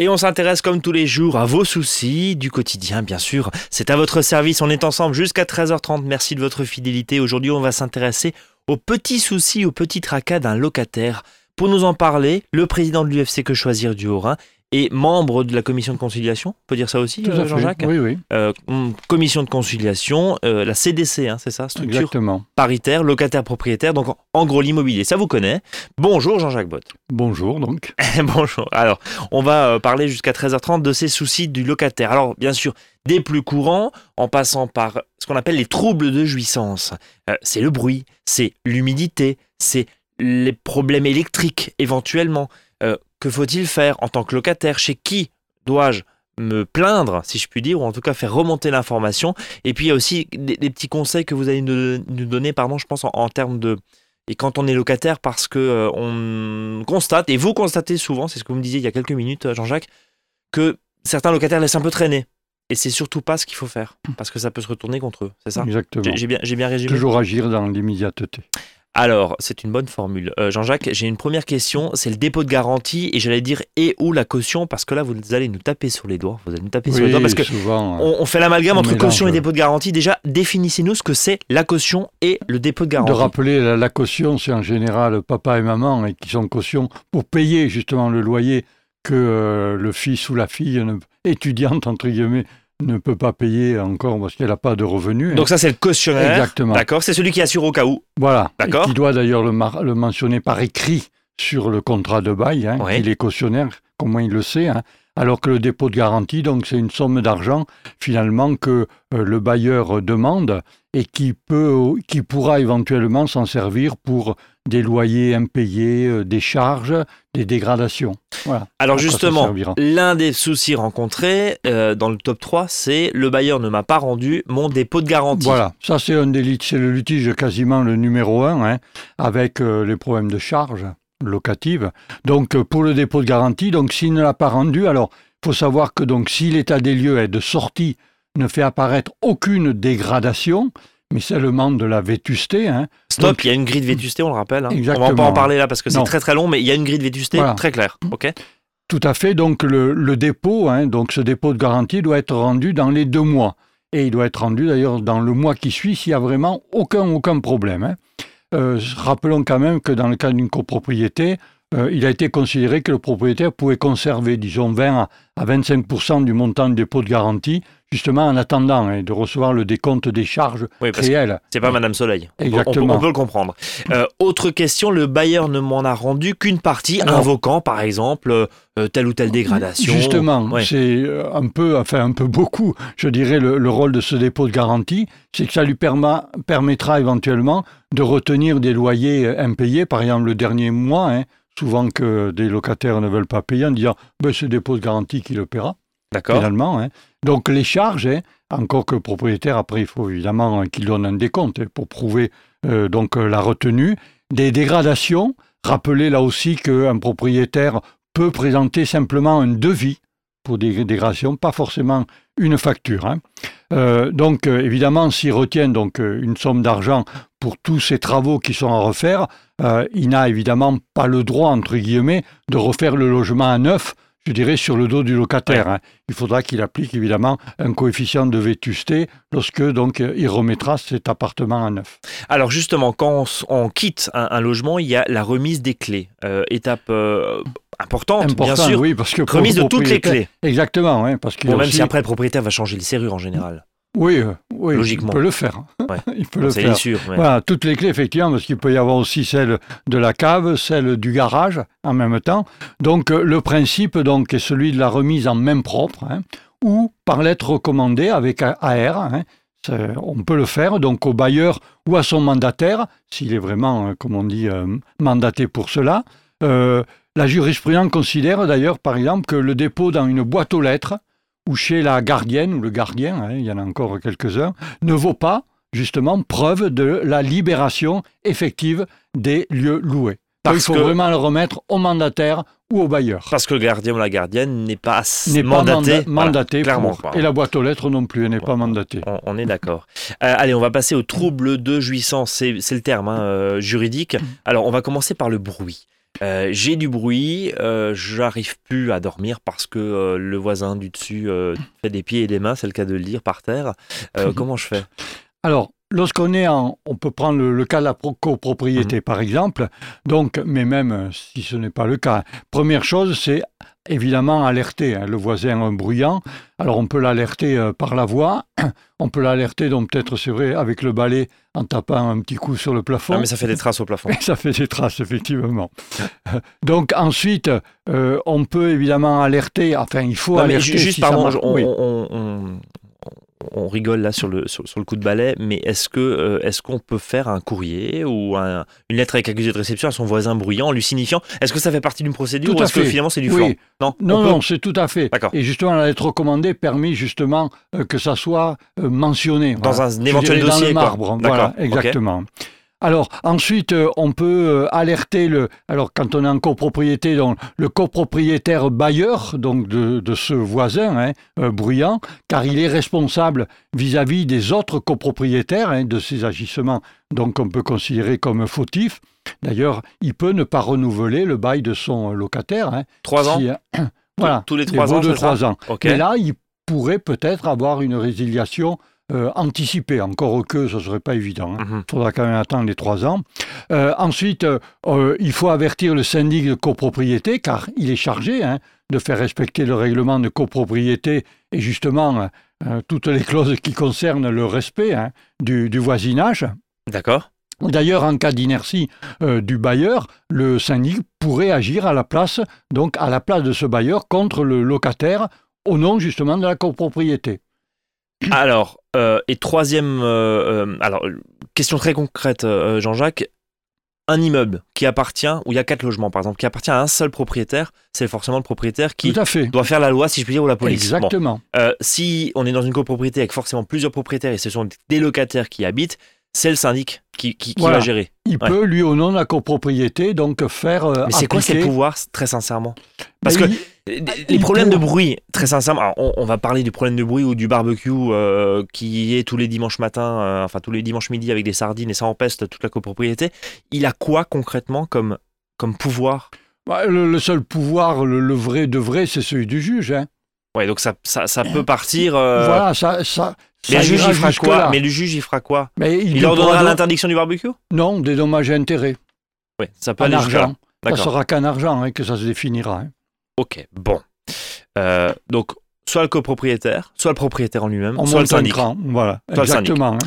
Et on s'intéresse comme tous les jours à vos soucis du quotidien, bien sûr. C'est à votre service, on est ensemble jusqu'à 13h30. Merci de votre fidélité. Aujourd'hui, on va s'intéresser aux petits soucis, aux petits tracas d'un locataire. Pour nous en parler, le président de l'UFC Que Choisir du Haut-Rhin et membre de la commission de conciliation, on peut dire ça aussi, euh. Jean-Jacques Oui, oui. Euh, commission de conciliation, euh, la CDC, hein, c'est ça, structure Exactement. paritaire, locataire-propriétaire, donc en gros l'immobilier, ça vous connaît. Bonjour Jean-Jacques Bott. Bonjour, donc. Bonjour. Alors, on va parler jusqu'à 13h30 de ces soucis du locataire. Alors, bien sûr, des plus courants, en passant par ce qu'on appelle les troubles de jouissance. Euh, c'est le bruit, c'est l'humidité, c'est les problèmes électriques éventuellement. Euh, que faut-il faire en tant que locataire? Chez qui dois-je me plaindre, si je puis dire, ou en tout cas faire remonter l'information? Et puis, il y a aussi des, des petits conseils que vous allez nous, nous donner, pardon, je pense, en, en termes de, et quand on est locataire, parce que euh, on constate, et vous constatez souvent, c'est ce que vous me disiez il y a quelques minutes, euh, Jean-Jacques, que certains locataires laissent un peu traîner. Et c'est surtout pas ce qu'il faut faire, parce que ça peut se retourner contre eux, c'est ça? Exactement. J'ai bien, j'ai bien résumé. Toujours agir dans l'immédiateté. Alors, c'est une bonne formule. Euh, Jean-Jacques, j'ai une première question, c'est le dépôt de garantie, et j'allais dire et ou la caution, parce que là, vous allez nous taper sur les doigts. Vous allez nous taper sur les doigts, parce que souvent. euh, on, on fait l'amalgame entre mélange. caution et dépôt de garantie. Déjà, définissez-nous ce que c'est la caution et le dépôt de de garantie. rappeler la, la caution, c'est en général papa et maman et qui sont caution pour payer justement le loyer que euh, le fils ou la fille étudiante entre guillemets ne peut pas payer encore parce qu'elle n'a pas de revenus. Donc ça, c'est le cautionnaire. Exactement. D'accord, c'est celui qui assure au cas où. Voilà. D'accord. Qui doit d'ailleurs le, mar- le mentionner par écrit sur le contrat de bail, hein, Oui. qu'il est cautionnaire, comment il le sait. hein. Alors que le dépôt de garantie, donc c'est une somme d'argent finalement que euh, le bailleur demande et qui peut, qui pourra éventuellement s'en servir pour des loyers impayés, euh, des charges, des dégradations. Voilà. Alors justement, l'un des soucis rencontrés euh, dans le top 3, c'est le bailleur ne m'a pas rendu mon dépôt de garantie. Voilà, ça c'est un des lit- c'est le litige quasiment le numéro un, hein, avec euh, les problèmes de charges locatives. Donc euh, pour le dépôt de garantie, donc s'il ne l'a pas rendu, alors faut savoir que donc si l'état des lieux est de sortie ne fait apparaître aucune dégradation, mais seulement de la vétusté, hein, Stop, Donc- il y a une grille de vétusté, on le rappelle. hein. On va Exactement. pas en parler là parce que c'est très très long, mais il y a une grille de vétusté Voilà. très claire. Ok? Tout à fait. Donc le, le dépôt, hein, donc ce dépôt de garantie doit être rendu dans les deux mois. Et il doit être rendu d'ailleurs dans le mois qui suit s'il y a vraiment aucun, aucun problème. Euh, rappelons quand même que dans le cas d'une copropriété, euh, il a été considéré que le propriétaire pouvait conserver, disons, 20 à- à 25% du montant du dépôt de garantie, justement en attendant hein, de recevoir le décompte des charges Oui, parce réelles. c'est pas Madame Soleil. On peut, Exactement. on peut le comprendre. Euh, autre question, le bailleur ne m'en a rendu qu'une partie, Alors- invoquant par exemple euh, telle ou telle dégradation. Justement, Ouais. c'est euh, un peu, enfin un peu beaucoup, je dirais, le, le rôle de ce dépôt de garantie, c'est que ça lui perma- permettra éventuellement de retenir des loyers impayés, par exemple le dernier mois, hein, souvent que des locataires ne veulent pas payer, en disant ben, c'est le dépôt de garantie qui le paiera, D'accord. finalement. hein. Donc les charges, hein, encore que propriétaire, après, il faut évidemment qu'il donne un décompte hein, pour prouver euh, donc euh, la retenue. Des dégradations, rappelez là aussi qu'un propriétaire peut présenter simplement un devis pour des dégradations, pas forcément une facture. hein. Euh, donc évidemment, s'il retient donc une somme d'argent pour tous ces travaux qui sont à refaire, il n'a évidemment pas le droit, entre guillemets, de refaire le logement à neuf, je dirais, sur le dos du locataire. hein. Il faudra qu'il applique évidemment un coefficient de vétusté lorsque donc il remettra cet appartement à neuf. Alors justement, quand on, quitte un, un logement, il y a la remise des clés. Euh, étape euh, importante, bien sûr. oui, parce que Remise de toutes les clés. Exactement, hein, parce Bon, a même aussi- si après le propriétaire va changer les serrures en général. Oui, euh, oui, Logiquement. il peut le faire. Ouais. il peut le C'est faire. sûr. ouais. Voilà, toutes les clés, effectivement, parce qu'il peut y avoir aussi celle de la cave, celle du garage en même temps. Donc, euh, le principe donc, est celui de la remise en main propre hein, ou par lettre recommandée avec AR. hein. On peut le faire donc au bailleur ou à son mandataire, s'il est vraiment, euh, comme on dit, euh, mandaté pour cela. Euh, la jurisprudence considère d'ailleurs, par exemple, que le dépôt dans une boîte aux lettres ou chez la gardienne ou le gardien, hein, il y en a encore quelques-uns, ne vaut pas justement preuve de la libération effective des lieux loués. Parce il faut que- vraiment le remettre au mandataire ou au bailleur. Parce que le gardien ou la gardienne n'est pas N'est pas mandaté. Voilà, mandaté clairement pour-. Et la boîte aux lettres non plus, elle n'est pas mandatée. On, on est d'accord. Euh, allez, on va passer au trouble de jouissance. C'est c'est le terme hein, euh, juridique. Alors, on va commencer par le bruit. Euh, j'ai du bruit, euh, j'arrive plus à dormir parce que euh, le voisin du dessus fait des pieds et des mains, c'est le cas de le dire, par terre. Euh, comment je fais? Alors, lorsqu'on est en, on peut prendre le, le cas de la pro- copropriété Mhm. par exemple, donc, mais même si ce n'est pas le cas, première chose, c'est évidemment alerter hein, le voisin bruyant. Alors, on peut l'alerter euh, par la voix, on peut l'alerter, donc peut-être c'est vrai, avec le balai en tapant un petit coup sur le plafond. Ah, mais ça fait des traces au plafond. Ça fait des traces, effectivement. Donc ensuite, euh, on peut évidemment alerter, enfin il faut Non, mais alerter. ju- juste, si pardon, on, Oui. on- on- on rigole là sur le, sur, sur le coup de balai, mais est-ce que euh, est-ce qu'on peut faire un courrier ou un- une lettre avec accusé de réception à son voisin bruyant en lui signifiant Est-ce que ça fait partie d'une procédure Tout ou est-ce que finalement c'est du Oui. flan Non, Non, c'est tout à fait. Et justement, la lettre recommandée permet justement euh, que ça soit euh, mentionné. Dans voilà. un éventuel dirais dossier, Dans le marbre, voilà, exactement. Alors ensuite, euh, on peut euh, alerter le. Alors quand on est en copropriété, donc le copropriétaire bailleur, donc de, de ce voisin hein, euh, bruyant, car il est responsable vis-à-vis des autres copropriétaires hein, de ses agissements, donc on peut considérer comme fautifs. D'ailleurs, il peut ne pas renouveler le bail de son locataire. hein, Trois ans euh, voilà, Tous les trois ans, de c'est ça trois ans. Mais là, il pourrait peut-être avoir une résiliation euh, anticipée. Encore que ce ne serait pas évident. Il Mhm. faudra quand même attendre les trois ans. Euh, ensuite, euh, il faut avertir le syndic de copropriété, car il est chargé hein, de faire respecter le règlement de copropriété et justement toutes les clauses qui concernent le respect hein, du, du voisinage. D'accord. D'ailleurs, en cas d'inertie euh, du bailleur, le syndic pourrait agir à la place, donc à la place de ce bailleur contre le locataire au nom justement de la copropriété. Alors, et troisième, euh, euh, alors, question très concrète, euh, Jean-Jacques. Un immeuble qui appartient, où il y a quatre logements par exemple, qui appartient à un seul propriétaire, c'est forcément le propriétaire qui Tout à fait. doit faire la loi, si je puis dire, ou la police. Bon. Exactement. Euh, si on est dans une copropriété avec forcément plusieurs propriétaires et ce sont des locataires qui habitent, c'est le syndic qui, qui- qui Voilà. va gérer. Il Ouais. peut, lui, au nom de la copropriété, donc faire. euh, Mais c'est quoi ses pouvoirs, très sincèrement? Parce Mais que il- les il problèmes de bruit, très sincèrement, on, on va parler du problème de bruit ou du barbecue euh, qui est tous les dimanches matins, euh, enfin tous les dimanches midi avec des sardines et ça empeste toute la copropriété. Il a quoi concrètement comme, comme pouvoir? Bah, le, le seul pouvoir, le, le vrai de vrai, c'est celui du juge. hein. Ouais, donc ça, ça, ça peut partir. euh, Voilà, ça. ça mais le juge, il fera quoi? Mais le juge, il fera quoi? Mais Il, l'interdiction du barbecue? Non, des dommages et intérêts. Oui, ça peut En aller argent. Ça sera qu'en argent hein, que ça se définira. hein. Ok, bon. Euh, donc, soit le copropriétaire, soit le propriétaire en lui-même, On soit le syndic. voilà, Soit le syndic. exactement. hein.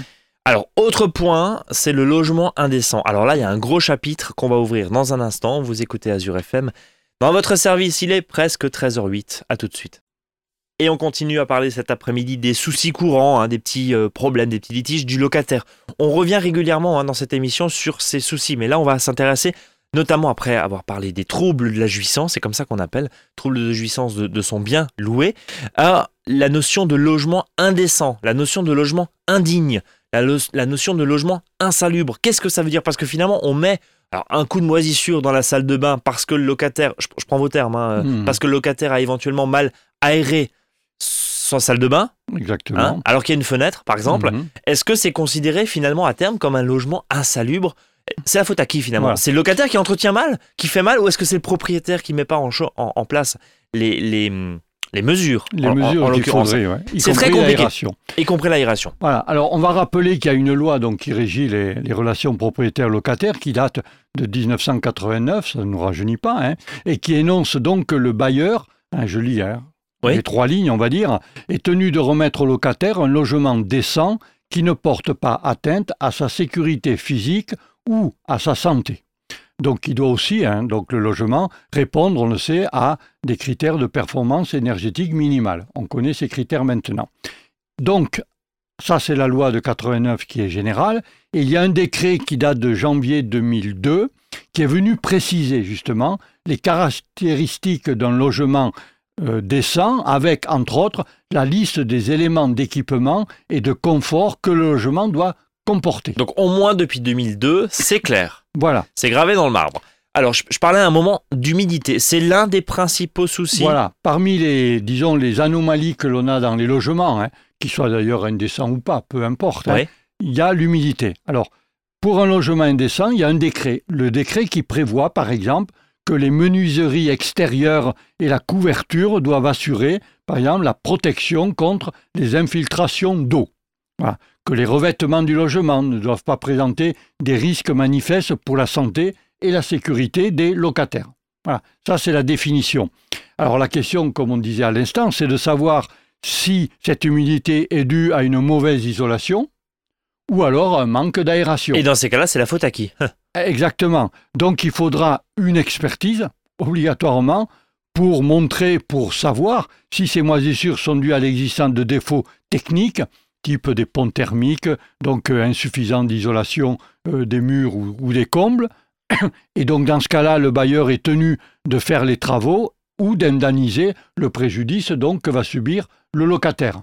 Alors, autre point, c'est le logement indécent. Alors là, il y a un gros chapitre qu'on va ouvrir dans un instant. Vous écoutez Azure FM. Dans votre service, il est presque 13h08. À tout de suite. Et on continue à parler cet après-midi des soucis courants, hein, des petits euh, problèmes, des petits litiges du locataire. On revient régulièrement hein, dans cette émission sur ces soucis, mais là, on va s'intéresser, notamment après avoir parlé des troubles de la jouissance, c'est comme ça qu'on appelle, troubles de jouissance de, de son bien loué, à la notion de logement indécent, la notion de logement indigne, la, lo- la notion de logement insalubre. Qu'est-ce que ça veut dire? Parce que finalement, on met alors, un coup de moisissure dans la salle de bain parce que le locataire, je, je prends vos termes, hein, euh, Hmm. parce que le locataire a éventuellement mal aéré sa salle de bain, Exactement. hein, alors qu'il y a une fenêtre, par exemple. Mhm. Est-ce que c'est considéré finalement à terme comme un logement insalubre C'est la faute à qui finalement Voilà. C'est le locataire qui entretient mal, qui fait mal, ou est-ce que c'est le propriétaire qui met pas en, cho- en, en place les, les, les mesures Les en- mesures en l'occurrence, ouais. C'est très compliqué. y compris l'aération Voilà. Alors, on va rappeler qu'il y a une loi donc, qui régit les, les relations propriétaires-locataires qui date de 1989, ça ne nous rajeunit pas, hein, et qui énonce donc que le bailleur, hein, je lis hein, Oui. les trois lignes, on va dire, est tenu de remettre au locataire un logement décent qui ne porte pas atteinte à sa sécurité physique ou à sa santé. Donc, il doit aussi, hein, donc le logement, répondre, on le sait, à des critères de performance énergétique minimale. On connaît ces critères maintenant. Donc, ça, c'est la loi de 89 qui est générale. Et il y a un décret qui date de janvier 2002 qui est venu préciser justement les caractéristiques d'un logement euh, décent avec, entre autres, la liste des éléments d'équipement et de confort que le logement doit comporter. Donc au moins depuis 2002, c'est clair. Voilà. C'est gravé dans le marbre. Alors, je, je parlais à un moment d'humidité. C'est l'un des principaux soucis. Voilà. Parmi les, disons, les anomalies que l'on a dans les logements, hein, qu'ils soient d'ailleurs indécents ou pas, peu importe, hein, Ouais. il y a l'humidité. Alors, pour un logement indécent, il y a un décret. Le décret qui prévoit, par exemple, que les menuiseries extérieures et la couverture doivent assurer, par exemple, la protection contre les infiltrations d'eau. Que les revêtements du logement ne doivent pas présenter des risques manifestes pour la santé et la sécurité des locataires. Voilà, ça c'est la définition. Alors la question, comme on disait à l'instant, c'est de savoir si cette humidité est due à une mauvaise isolation ou alors un manque d'aération. Et dans ces cas-là, c'est la faute à qui? Exactement. Donc il faudra une expertise, obligatoirement, pour montrer, pour savoir si ces moisissures sont dues à l'existence de défauts techniques, type des ponts thermiques, donc euh, insuffisant d'isolation euh, des murs ou des combles. Et donc dans ce cas-là, le bailleur est tenu de faire les travaux ou d'indemniser le préjudice donc que va subir le locataire.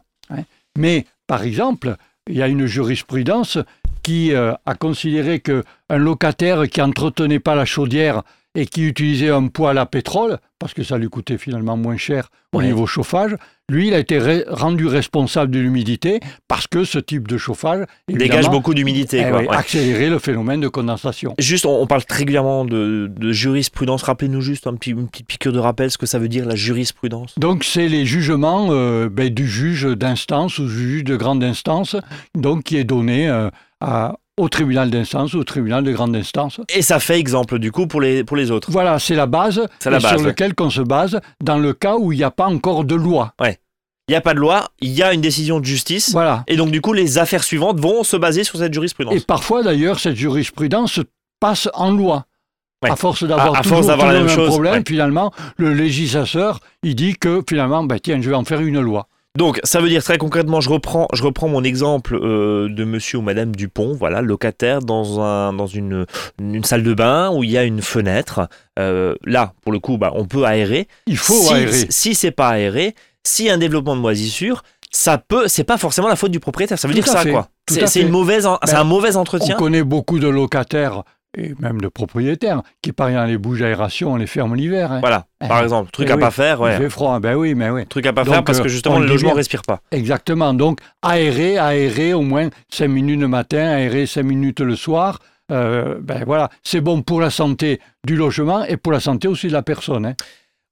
Mais par exemple, il y a une jurisprudence qui euh, a considéré qu'un locataire qui entretenait pas la chaudière et qui utilisait un poêle à pétrole, parce que ça lui coûtait finalement moins cher au niveau chauffage, lui, il a été rendu responsable de l'humidité parce que ce type de chauffage dégage beaucoup d'humidité. Eh accélérer le phénomène de condensation. Juste, on, parle régulièrement de, jurisprudence. Rappelez-nous juste un petit, une petite piqûre de rappel ce que ça veut dire la jurisprudence. Donc, c'est les jugements euh, ben, du juge d'instance ou du juge de grande instance, donc qui est donné euh, à, au tribunal d'instance, au tribunal de grande instance. Et ça fait exemple du coup pour les, pour les autres. Voilà, c'est la base, sur laquelle on se base dans le cas où il n'y a pas encore de loi. Ouais. Il n'y a pas de loi, il y a une décision de justice. Voilà. Et donc du coup, les affaires suivantes vont se baser sur cette jurisprudence. Et parfois d'ailleurs, cette jurisprudence passe en loi. À force d'avoir toujours le même problème, finalement, le législateur, il dit que finalement, bah, tiens, je vais en faire une loi. Donc, ça veut dire très concrètement, je reprends, je reprends mon exemple euh, de monsieur ou madame Dupont, voilà, locataire dans, un, dans une, une salle de bain où il y a une fenêtre. Euh, là, pour le coup, bah, on peut aérer. Il faut aérer. Si c'est pas aéré, si y a un développement de moisissure, ça peut, c'est pas forcément la faute du propriétaire. Ça veut dire ça, quoi. C'est une mauvaise, c'est un mauvais entretien. On connaît beaucoup de locataires et même de propriétaires qui, par exemple, les bouges d'aération, on les ferme l'hiver. Hein. Voilà, eh, par exemple, truc eh à pas faire. Ouais. Il fait froid, ben oui, mais oui. Truc à pas faire parce que justement, le logement ne respire pas. Exactement, donc aérer, aérer au moins 5 minutes le matin, aérer 5 minutes le soir. Euh, ben voilà, c'est bon pour la santé du logement et pour la santé aussi de la personne. Hein.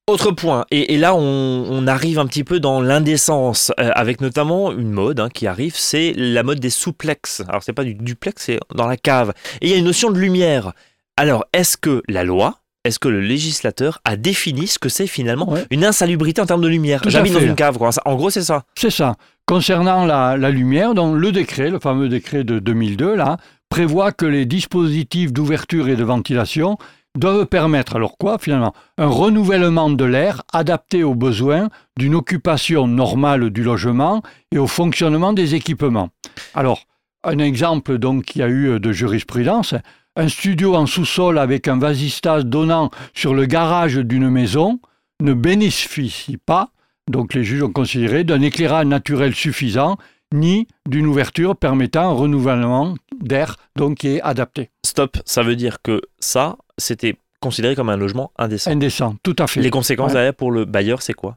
Autre point, et, là on, arrive un petit peu dans l'indécence, euh, avec notamment une mode hein, qui arrive, c'est la mode des souplex. Alors c'est pas du duplex, c'est dans la cave. Et il y a une notion de lumière. Alors est-ce que la loi, est-ce que le législateur a défini ce que c'est finalement une insalubrité en termes de lumière? J'habite dans une cave, quoi. En gros c'est ça. C'est ça. Concernant la, la lumière, donc le décret, le fameux décret de 2002, là, prévoit que les dispositifs d'ouverture et de ventilation doivent permettre, alors quoi finalement Un renouvellement de l'air adapté aux besoins d'une occupation normale du logement et au fonctionnement des équipements. Alors, un exemple donc qui a eu de jurisprudence, un studio en sous-sol avec un vasistage donnant sur le garage d'une maison ne bénéficie pas, donc les juges ont considéré, d'un éclairage naturel suffisant ni d'une ouverture permettant un renouvellement d'air donc qui est adapté. Stop, ça veut dire que ça, c'était considéré comme un logement indécent. Indécent, tout à fait. Les conséquences derrière pour le bailleur, c'est quoi?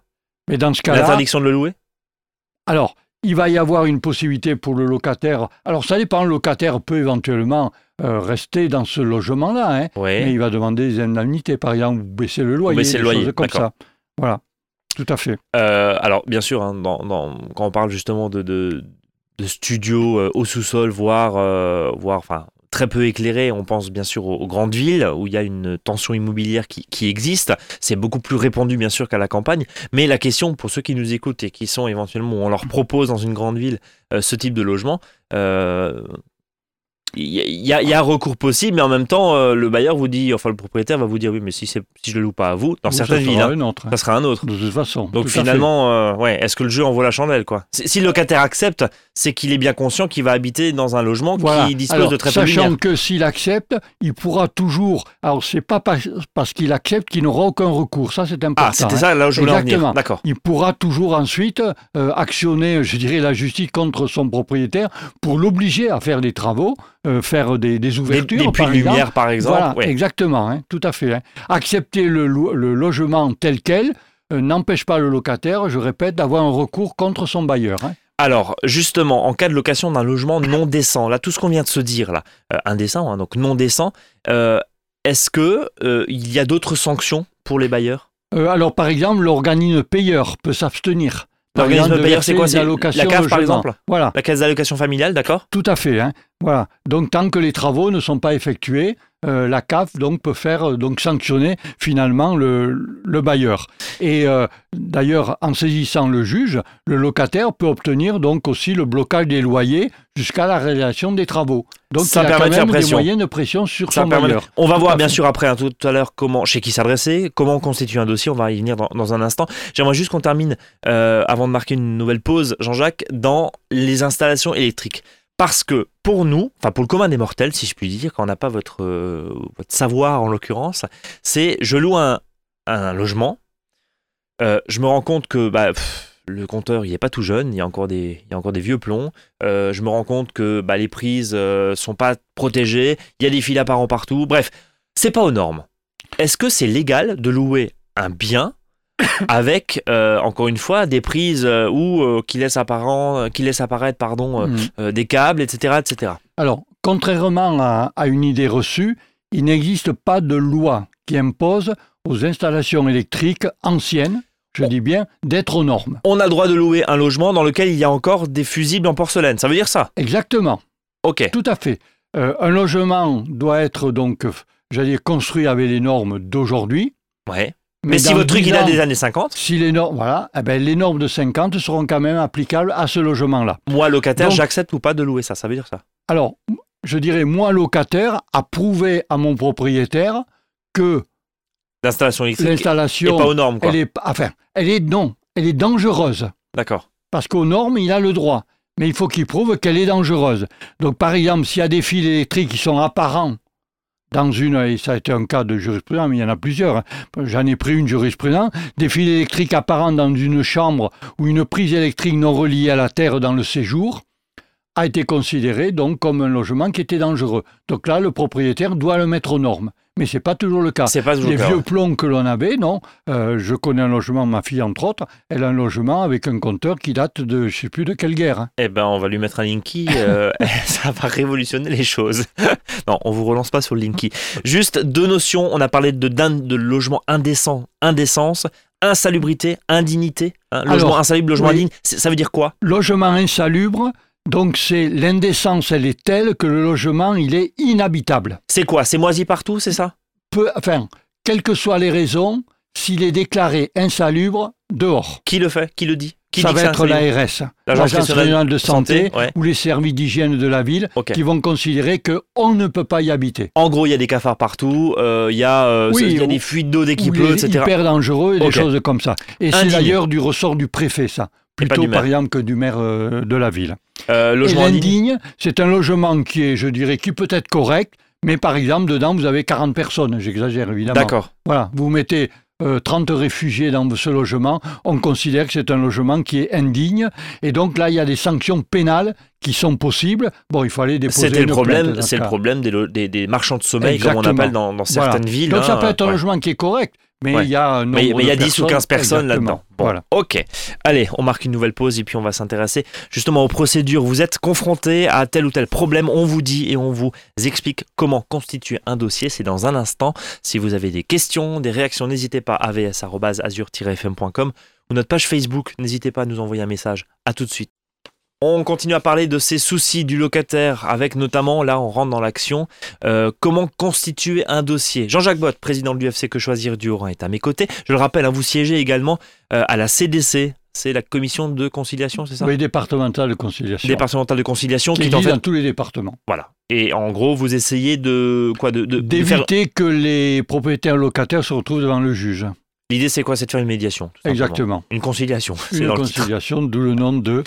Mais dans ce cas-là, l'interdiction de le louer? Alors, il va y avoir une possibilité pour le locataire. Alors, ça dépend. Le locataire peut éventuellement euh, rester dans ce logement-là, hein, mais il va demander des indemnités, par exemple, baisser le loyer, baisser le loyer, comme ça. Voilà, tout à fait. Euh, alors, bien sûr, hein, quand on parle justement de, de, studios euh, au sous-sol, voire, voire enfin, très peu éclairé. On pense bien sûr aux, grandes villes où il y a une tension immobilière qui, existe. C'est beaucoup plus répandu bien sûr qu'à la campagne. Mais la question pour ceux qui nous écoutent et qui sont éventuellement, on leur propose dans une grande ville euh, ce type de logement, euh, il y, a, un recours possible, mais en même temps, euh, le bailleur vous dit, enfin le propriétaire va vous dire, oui, mais si, si je le loue pas à vous, dans certaines villes, hein, ça sera un autre. De toute façon. Donc finalement, euh, ouais, est-ce que le jeu en vaut la chandelle, quoi? Si le locataire accepte, c'est qu'il est bien conscient qu'il va habiter dans un logement qui dispose de très peu de Sachant que s'il accepte, il pourra toujours. Alors c'est pas parce qu'il accepte qu'il n'aura aucun recours. Ça c'est important. Ah, c'était ça là où je voulais en venir. D'accord. Il pourra toujours ensuite euh, actionner, je dirais, la justice contre son propriétaire pour l'obliger à faire des travaux euh, faire des, des ouvertures. Des, puits de lumière, par exemple. Voilà, exactement, hein, tout à fait. Hein. Accepter le, le, logement tel quel euh, n'empêche pas le locataire, je répète, d'avoir un recours contre son bailleur. Hein. Alors, justement, en cas de location d'un logement non décent, là, tout ce qu'on vient de se dire, là, euh, indécent, donc non décent, est-ce que euh, il y a d'autres sanctions pour les bailleurs? Alors, par exemple, l'organisme payeur peut s'abstenir. L'organisme de payeur, c'est quoi C'est la CAF, par exemple Voilà, La caisse d'allocation familiale, d'accord tout à fait. hein. Voilà. Donc, tant que les travaux ne sont pas effectués, euh, la CAF donc, peut faire euh, donc, sanctionner finalement le, le bailleur. Et euh, d'ailleurs, en saisissant le juge, le locataire peut obtenir donc aussi le blocage des loyers jusqu'à la réalisation des travaux. Donc, Ça il a permet quand de faire même des pression. moyens de pression sur Ça son permet- bailleur. On va voir bien sûr après hein, tout à l'heure comment, chez qui s'adresser, comment constituer un dossier. On va y venir dans, dans un instant. J'aimerais juste qu'on termine euh, avant de marquer une nouvelle pause, Jean-Jacques, dans les installations électriques. Parce que pour nous, enfin pour le commun des mortels, si je puis dire, quand on n'a pas votre, euh, savoir en l'occurrence, c'est je loue un, logement, euh, je me rends compte que bah, le compteur il est pas tout jeune, il y a encore des, vieux plombs. Euh, je me rends compte que bah, les prises euh, sont pas protégées, il y a des fils apparents partout. Bref, c'est pas aux normes. Est-ce que c'est légal de louer un bien avec, euh, encore une fois, des prises euh, ou euh, qui laissent apparent, qui laissent apparaître pardon, euh, Mm. euh, des câbles, etc., etc. Alors, contrairement à, à une idée reçue, il n'existe pas de loi qui impose aux installations électriques anciennes, je dis bien, d'être aux normes. On a le droit de louer un logement dans lequel il y a encore des fusibles en porcelaine. Ça veut dire ça? Exactement, Ok. tout à fait. Euh, un logement doit être donc, euh, j'allais dire, construit avec les normes d'aujourd'hui. Ouais. Mais, si votre truc 10 il a des années 50, Si les normes, voilà, eh ben, les normes de 50 seront quand même applicables à ce logement-là. moi locataire, Donc- j'accepte ou pas de louer ça. Ça veut dire ça. Alors, je dirais, moi, locataire, à prouver à mon propriétaire que L'installation électrique est l'installation, pas aux normes, quoi. elle est, enfin, elle est non, elle est dangereuse. D'accord. Parce qu'aux normes, il a le droit. Mais il faut qu'il prouve qu'elle est dangereuse. Donc, par exemple, s'il y a des fils électriques qui sont apparents dans une, et ça a été un cas de jurisprudence, mais il y en a plusieurs, hein. j'en ai pris une jurisprudence, des fils électriques apparents dans une chambre ou une prise électrique non reliée à la terre dans le séjour, a été considéré donc comme un logement qui était dangereux. Donc là, le propriétaire doit le mettre aux normes. Mais ce n'est pas toujours le cas. C'est pas toujours Les le cas, vieux ouais. plombs que l'on avait, non. Euh, je connais un logement, ma fille entre autres, elle a un logement avec un compteur qui date de je sais plus de quelle guerre. hein. Eh ben, on va lui mettre un Linky. euh, ça va révolutionner les choses. non, on vous relance pas sur le Linky. Juste deux notions. On a parlé de, d'in- de logement indécent, indécence, insalubrité, indignité. hein, logement Alors, insalubre, logement oui. indigne. C'est- Ça veut dire quoi? Logement insalubre, donc c'est l'indécence, elle est telle que le logement, il est inhabitable. C'est quoi C'est moisi partout, c'est ça? Peu, enfin, quelles que soient les raisons, s'il est déclaré insalubre, dehors. Qui le fait? Qui le dit? Qui ça va être l'ARS, L'Agence régionale de santé, santé, ouais. ou les services d'hygiène de la ville, qui vont considérer qu'on ne peut pas y habiter. En gros, il y a des cafards partout, euh, il y a, euh, Oui, il y a des fuites d'eau dès qu'il pleut, etc. hyper dangereux et des choses comme ça. Et c'est d'ailleurs du ressort du préfet, ça. Plutôt par exemple que du maire euh, de la ville. Euh, Et logement indigne. c'est un logement qui est, je dirais, qui peut être correct, mais par exemple, dedans, vous avez 40 personnes. J'exagère évidemment. D'accord. Voilà, vous mettez euh, 30 réfugiés dans ce logement, on considère que c'est un logement qui est indigne. Et donc là, il y a des sanctions pénales qui sont possibles. Bon, il faut aller déposer C'était le problème, c'est le problème des, lo- des- des marchands de sommeil, comme on appelle dans, dans Voilà. certaines villes. Donc ça hein, peut être un ouais. logement qui est correct, mais Ouais. il y a un Mais il y a de 10 ou 15 personnes là-dedans. Bon, Voilà. Ok. Allez, on marque une nouvelle pause et puis on va s'intéresser justement aux procédures. Vous êtes confronté à tel ou tel problème, on vous dit et on vous explique comment constituer un dossier. C'est dans un instant. Si vous avez des questions, des réactions, n'hésitez pas à avs.azur-fm.com ou notre page Facebook. N'hésitez pas à nous envoyer un message. À tout de suite. On continue à parler de ces soucis du locataire avec notamment, là on rentre dans l'action, euh, comment constituer un dossier. Jean-Jacques Bott, président de l'UFC Que Choisir du Haut-Rhin, est à mes côtés. Je le rappelle, hein, vous siégez également euh, à la CDC, c'est la commission de conciliation, c'est ça? Oui, départemental de conciliation. Départementale de conciliation qui qui est en fait... dans tous les départements. Voilà. Et en gros, vous essayez de... quoi de, faire... D'éviter que les propriétaires locataires se retrouvent devant le juge. L'idée c'est quoi? C'est de faire une médiation. Exactement. Une conciliation, Une dans conciliation, d'où le nom de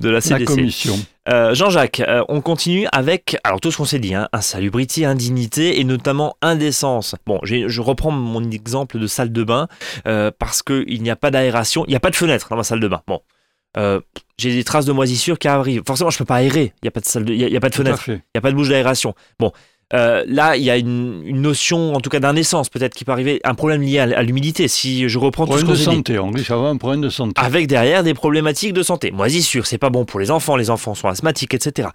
de la la CDC. commission. Euh, Jean-Jacques, euh, on continue avec, alors tout ce qu'on s'est dit, hein, insalubrité, indignité et notamment indécence. Bon, je reprends mon exemple de salle de bain euh, parce qu'il n'y a pas d'aération, il n'y a pas de fenêtre dans ma salle de bain. Bon, Euh, j'ai des traces de moisissure qui arrivent. Forcément, je peux pas aérer. Il n'y a pas de salle, de- y a, y a pas de fenêtre, il n'y a pas de bouche d'aération. Bon. Euh, là, il y a une, une notion, en tout cas d'indécence, peut-être qui peut arriver, un problème lié à, à l'humidité. Si je reprends tout ce de dit, santé, on risque d'avoir un problème de santé. avec derrière des problématiques de santé. Moisissure, c'est pas bon pour les enfants, les enfants sont asthmatiques, etc.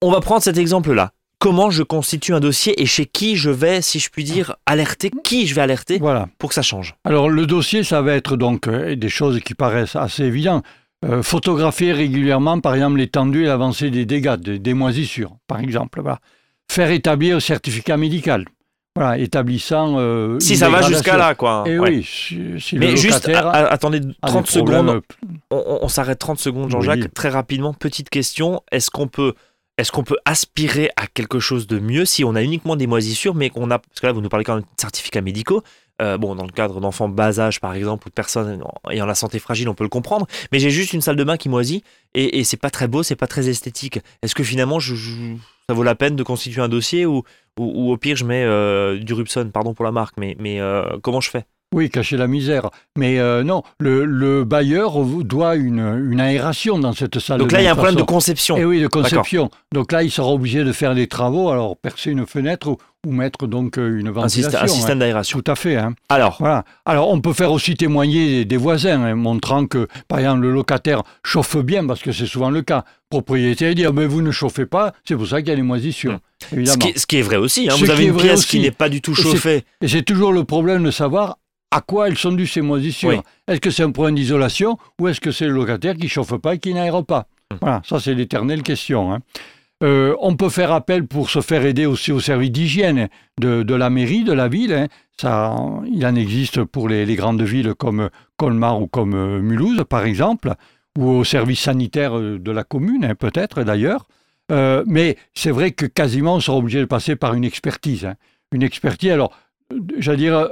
On va prendre cet exemple-là. comment je constitue un dossier et chez qui je vais, si je puis dire, alerter, qui je vais alerter Voilà. pour que ça change? Alors le dossier, ça va être donc euh, des choses qui paraissent assez évidentes. Euh, photographier régulièrement, par exemple, l'étendue et l'avancée des dégâts, des, des moisissures, par exemple. Voilà. Faire établir un certificat médical. Voilà, établissant. euh, Si ça va jusqu'à là, quoi. Et Ouais. oui, si, si le Mais juste, locataire a- a- attendez a 30 des problèmes, secondes. euh, On, on- on s'arrête 30 secondes, Jean-Jacques. Oui. Très rapidement, petite question. Est-ce qu'on peut, est-ce qu'on peut aspirer à quelque chose de mieux si on a uniquement des moisissures, mais qu'on a, parce que là, vous nous parlez quand même de certificats médicaux. Euh, bon, dans le cadre d'enfants bas âge, par exemple, ou de personnes ayant la santé fragile, on peut le comprendre. Mais j'ai juste une salle de bain qui moisit et, et c'est pas très beau, c'est pas très esthétique. Est-ce que finalement, je, je- ça vaut la peine de constituer un dossier ou, ou, au pire, je mets euh, du Rubson, pardon pour la marque, mais, mais euh, comment je fais? Oui, cacher la misère. Mais euh, non, le, le bailleur doit une, une aération dans cette salle Donc là, il y a un problème de conception. Eh oui, de conception. Donc là, il sera obligé de faire des travaux, alors percer une fenêtre ou, ou mettre donc euh, une un ventilation. un système hein. d'aération. Tout à fait. hein. Alors, Voilà. Alors, on peut faire aussi témoigner des, des voisins, hein, montrant que, par exemple, le locataire chauffe bien, parce que c'est souvent le cas. Propriétaire dit, Ah, mais vous ne chauffez pas, c'est pour ça qu'il y a les moisissures. Ce Évidemment. qui, est, ce qui est vrai aussi. Vous avez une pièce aussi. qui n'est pas du tout chauffée. Et c'est toujours le problème de savoir à quoi elles sont dues ces moisissures. Oui. Est-ce que c'est un problème d'isolation ou est-ce que c'est le locataire qui chauffe pas et qui n'aère pas Hum. Voilà, ça c'est l'éternelle question. hein. Euh, on peut faire appel pour se faire aider aussi au service d'hygiène de, de la mairie, de la ville. hein. Ça, il en existe pour les, les grandes villes comme Colmar ou comme euh, Mulhouse, par exemple, ou au service sanitaire euh, de la commune, hein, peut-être d'ailleurs. Euh, mais c'est vrai que quasiment on sera obligé de passer par une expertise. hein. Une expertise, alors, j'allais dire,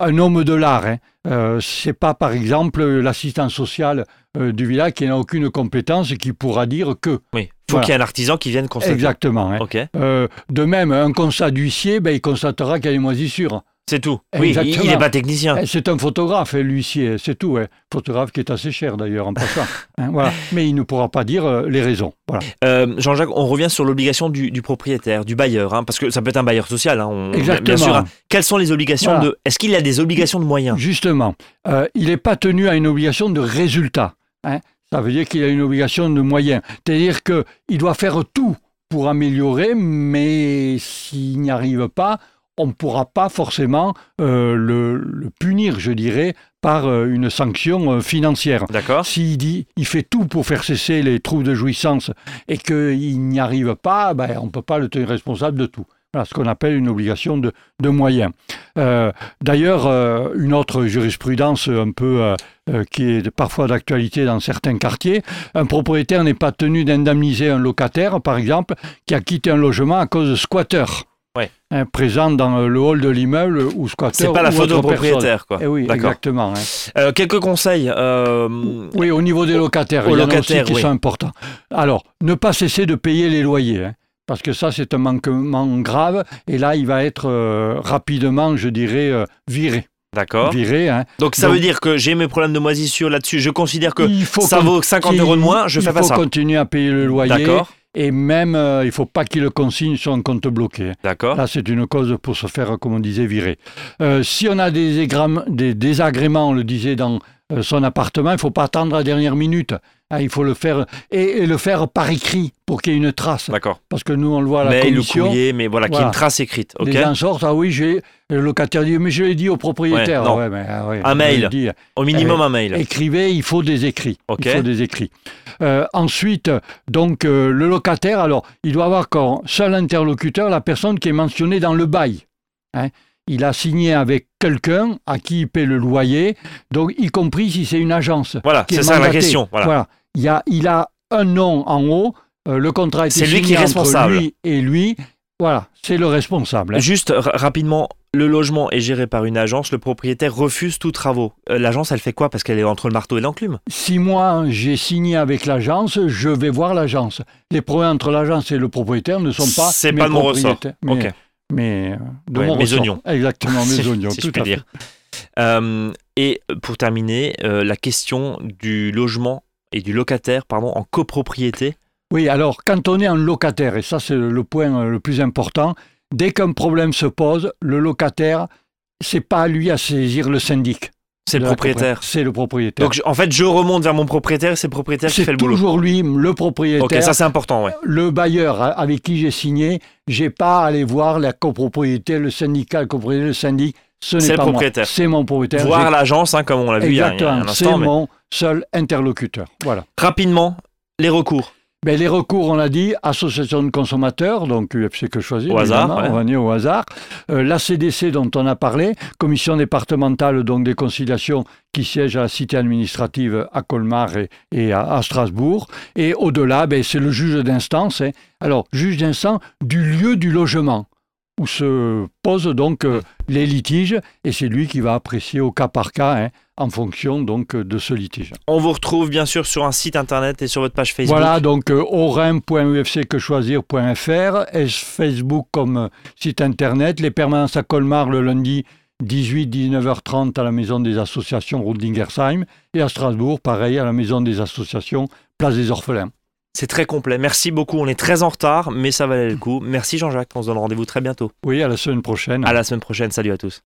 un homme de l'art. Hein. Euh, c'est pas, par exemple, l'assistant social euh, du village qui n'a aucune compétence et qui pourra dire que. Oui. Il faut Voilà. qu'il y ait un artisan qui vienne constater. Exactement. hein. Euh, de même, un constat d'huissier, ben, il constatera qu'il y a des moisissures. C'est tout. Oui, il- Exactement. n'est pas technicien. Eh, C'est un photographe, hein, l'huissier, c'est tout. hein. Photographe qui est assez cher d'ailleurs en passant. hein, voilà. Mais il ne pourra pas dire euh, les raisons. Voilà. Euh, Jean-Jacques, on revient sur l'obligation du, du propriétaire, du bailleur, hein, parce que ça peut être un bailleur social. hein, on- bien- Bien Exactement. sûr. hein. Quelles sont les obligations Voilà. de Est-ce qu'il a des obligations de moyens? Justement, euh, il n'est pas tenu à une obligation de résultat. Ça veut dire qu'il a une obligation de moyens. C'est-à-dire qu'il doit faire tout pour améliorer, mais s'il n'y arrive pas, on ne pourra pas forcément euh, le, le punir, je dirais, par euh, une sanction euh, financière. D'accord. S'il dit, il fait tout pour faire cesser les troubles de jouissance et qu'il n'y arrive pas, ben, on ne peut pas le tenir responsable de tout. Voilà ce qu'on appelle une obligation de, de moyens. D'ailleurs, une autre jurisprudence un peu qui est parfois d'actualité dans certains quartiers, un propriétaire n'est pas tenu d'indemniser un locataire, par exemple, qui a quitté un logement à cause de squatteurs. Ouais. Hein, présents dans euh, le hall de l'immeuble ou squatteurs. C'est pas la faute au propriétaire, quoi. Eh oui, exactement. hein. Euh, quelques conseils. euh, Oui, au niveau des locataires, il y en a locataires, aussi qui oui. sont importants. Alors, ne pas cesser de payer les loyers, hein, parce que ça, c'est un manquement grave, et là, il va être euh, rapidement, je dirais, viré. D'accord. Viré, hein. Donc ça Donc- veut dire que j'ai mes problèmes de moisissure là-dessus. Je considère que il faut ça vaut 50 qu'il- euros de moins. Je il fais pas faut ça. continuer à payer le loyer, D'accord. Et même, euh, il ne faut pas qu'il le consigne sur un compte bloqué. D'accord. Là, c'est une cause pour se faire, comme on disait, virer. Euh, si on a des, des désagréments, on le disait, dans son appartement, il ne faut pas attendre la dernière minute. Hein, il faut le faire, et, et le faire par écrit pour qu'il y ait une trace. D'accord. Parce que nous, on le voit à la Mail ou commission. courrier, mais voilà, qu'il y ait Voilà. une trace écrite. Ok. Les gens sortent, ah oui, j'ai. Le locataire dit, mais je l'ai dit au propriétaire. Ouais, non. Ouais, mais, ah ouais, Un mail. dit. Au minimum un mail. Écrivez, il faut des écrits. Ok. Il faut des écrits. Euh, ensuite, donc, euh, le locataire, alors, il doit avoir comme seul interlocuteur la personne qui est mentionnée dans le bail. Hein. Il a signé avec quelqu'un à qui il paie le loyer, donc y compris si c'est une agence. Voilà, qui est c'est ça la question. Voilà. Il, y a, il a un nom en haut, euh, le contrat été C'est lui signé qui est entre responsable. lui et lui. Voilà, c'est le responsable. hein. Juste ra- rapidement, le logement est géré par une agence, le propriétaire refuse tous travaux. Euh, L'agence, elle fait quoi? Parce qu'elle est entre le marteau et l'enclume. Si moi j'ai signé avec l'agence, je vais voir l'agence. Les problèmes entre l'agence et le propriétaire ne sont pas. C'est pas de mon ressort. Mais. Mais, euh, de Ouais, mon mes ressort. oignons. Exactement, mes oignons. si tout je puis à fait. dire. Euh, et pour terminer, euh, la question du logement et du locataire, pardon, en copropriété. Oui, alors quand on est un locataire, et ça c'est le point le plus important, dès qu'un problème se pose, le locataire, c'est pas à lui à saisir le syndic. C'est le propriétaire. C'est le propriétaire. Donc je- en fait, je remonte vers mon propriétaire, c'est le propriétaire qui c'est fait le boulot. toujours lui, le propriétaire. Ok, ça c'est important, ouais. le bailleur avec qui j'ai signé, j'ai pas à aller voir la copropriété, le syndicat, le copropriété, le syndic. Ce C'est n'est pas propriétaire. C'est mon propriétaire. Voir l'agence, hein, comme on l'a vu il y a- un. C'est mais- mon seul interlocuteur. Voilà. Rapidement, les recours. Ben, les recours, on l'a dit, association de consommateurs, donc UFC que choisir, Au hasard, ouais. on va dire au hasard. Euh, la CDC dont on a parlé, commission départementale donc des conciliations qui siège à la cité administrative à Colmar et, et à, à Strasbourg. Et au-delà, ben, c'est le juge d'instance. hein. Alors, juge d'instance du lieu du logement où se posent donc euh, les litiges et c'est lui qui va apprécier au cas par cas hein, en fonction donc euh, de ce litige. On vous retrouve bien sûr sur un site internet et sur votre page Facebook. Voilà, donc euh, orim.ufcquechoisir.fr, et Facebook comme euh, site internet, les permanences à Colmar le lundi 18-19h30 à la maison des associations route d'Ingersheim, et à Strasbourg, pareil, à la maison des associations Place des Orphelins. C'est très complet. Merci beaucoup. On est très en retard, mais ça valait le coup. Merci Jean-Jacques. On se donne rendez-vous très bientôt. Oui, à la semaine prochaine. À la semaine prochaine. Salut à tous.